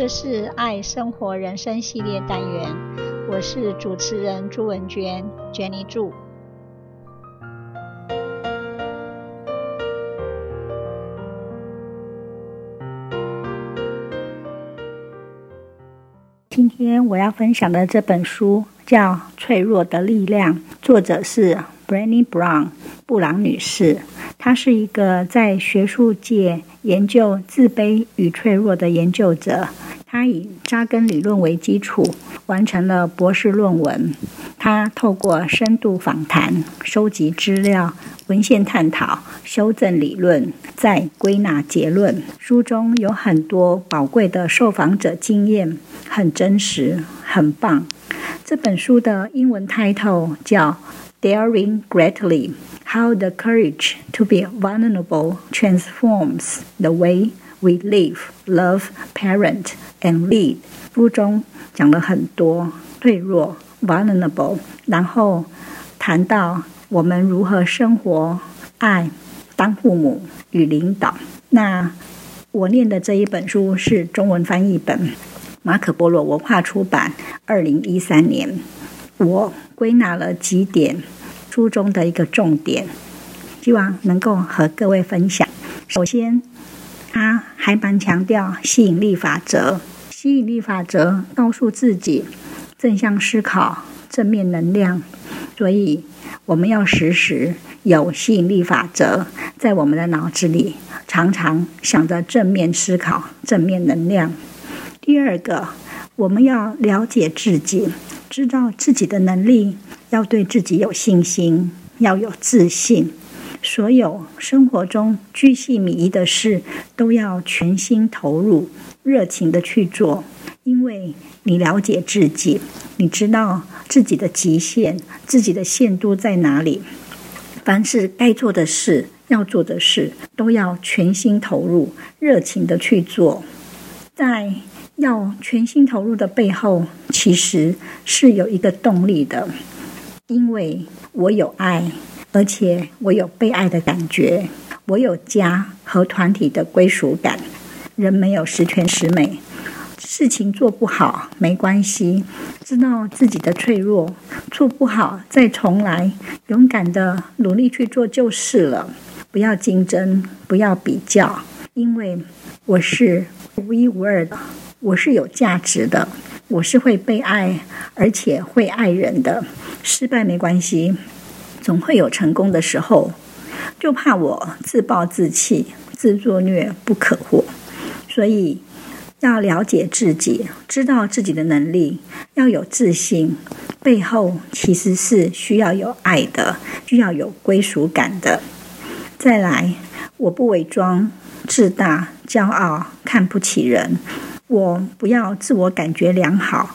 这是爱生活人生系列单元，我是主持人朱文娟，Jenny 朱。今天我要分享的这本书叫《脆弱的力量》，作者是 Brené Brown 布朗女士。她是一个在学术界研究自卑与脆弱的研究者。她以扎根理论为基础，完成了博士论文。她透过深度访谈、收集资料、文献探讨、修正理论，再归纳结论。书中有很多宝贵的受访者经验，很真实，很棒。这本书的英文 title 叫《Daring Greatly: How the Courage to Be Vulnerable Transforms the Way We Live, Love, Parent》。And lead 书中讲了很多脆弱 vulnerable，然后谈到我们如何生活、爱、当父母与领导。那我念的这一本书是中文翻译本，马可波罗文化出版，二零一三年。我归纳了几点书中的一个重点，希望能够和各位分享。首先，他还蛮强调吸引力法则。吸引力法则告诉自己正向思考、正面能量，所以我们要时时有吸引力法则在我们的脑子里，常常想着正面思考、正面能量。第二个，我们要了解自己，知道自己的能力，要对自己有信心，要有自信。所有生活中巨细靡遗的事，都要全心投入、热情的去做，因为你了解自己，你知道自己的极限、自己的限度在哪里。凡是该做的事、要做的事，都要全心投入、热情的去做。在要全心投入的背后，其实是有一个动力的，因为我有爱。而且我有被爱的感觉，我有家和团体的归属感。人没有十全十美，事情做不好没关系，知道自己的脆弱，做不好再重来，勇敢的努力去做就是了。不要竞争，不要比较，因为我是独一无二的，我是有价值的，我是会被爱，而且会爱人的。失败没关系。总会有成功的时候，就怕我自暴自弃、自作孽不可活。所以要了解自己，知道自己的能力，要有自信。背后其实是需要有爱的，需要有归属感的。再来，我不伪装、自大、骄傲、看不起人。我不要自我感觉良好，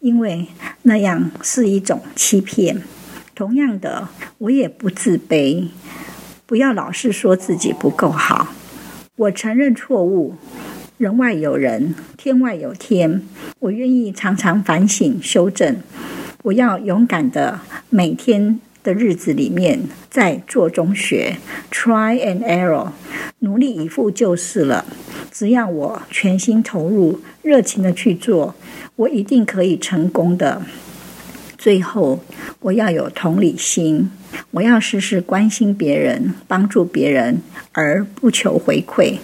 因为那样是一种欺骗。同样的，我也不自卑，不要老是说自己不够好。我承认错误，人外有人，天外有天。我愿意常常反省修正。我要勇敢的每天的日子里面，在做中学，try and error，努力以赴就是了。只要我全心投入，热情的去做，我一定可以成功的。最后，我要有同理心，我要时时关心别人，帮助别人，而不求回馈。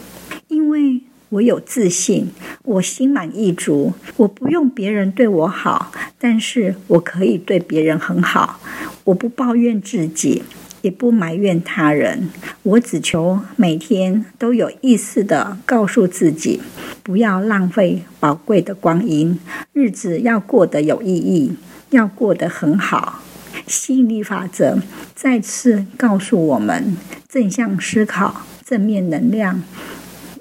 因为我有自信，我心满意足，我不用别人对我好，但是我可以对别人很好。我不抱怨自己，也不埋怨他人，我只求每天都有意识地告诉自己，不要浪费宝贵的光阴，日子要过得有意义。要过得很好，吸引力法则再次告诉我们：正向思考，正面能量。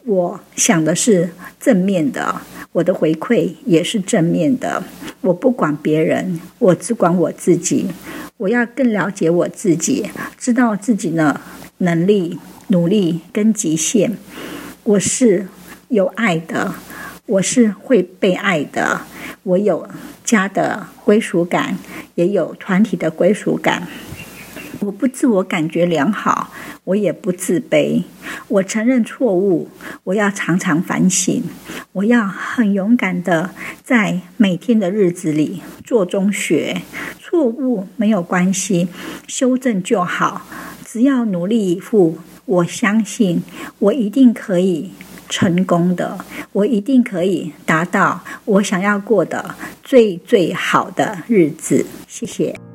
我想的是正面的，我的回馈也是正面的。我不管别人，我只管我自己。我要更了解我自己，知道自己的能力、努力跟极限。我是有爱的，我是会被爱的。我有家的归属感，也有团体的归属感。我不自我感觉良好，我也不自卑。我承认错误，我要常常反省。我要很勇敢的在每天的日子里做中学。错误没有关系，修正就好。只要努力以赴，我相信我一定可以成功的。我一定可以达到我想要过的最最好的日子。谢谢。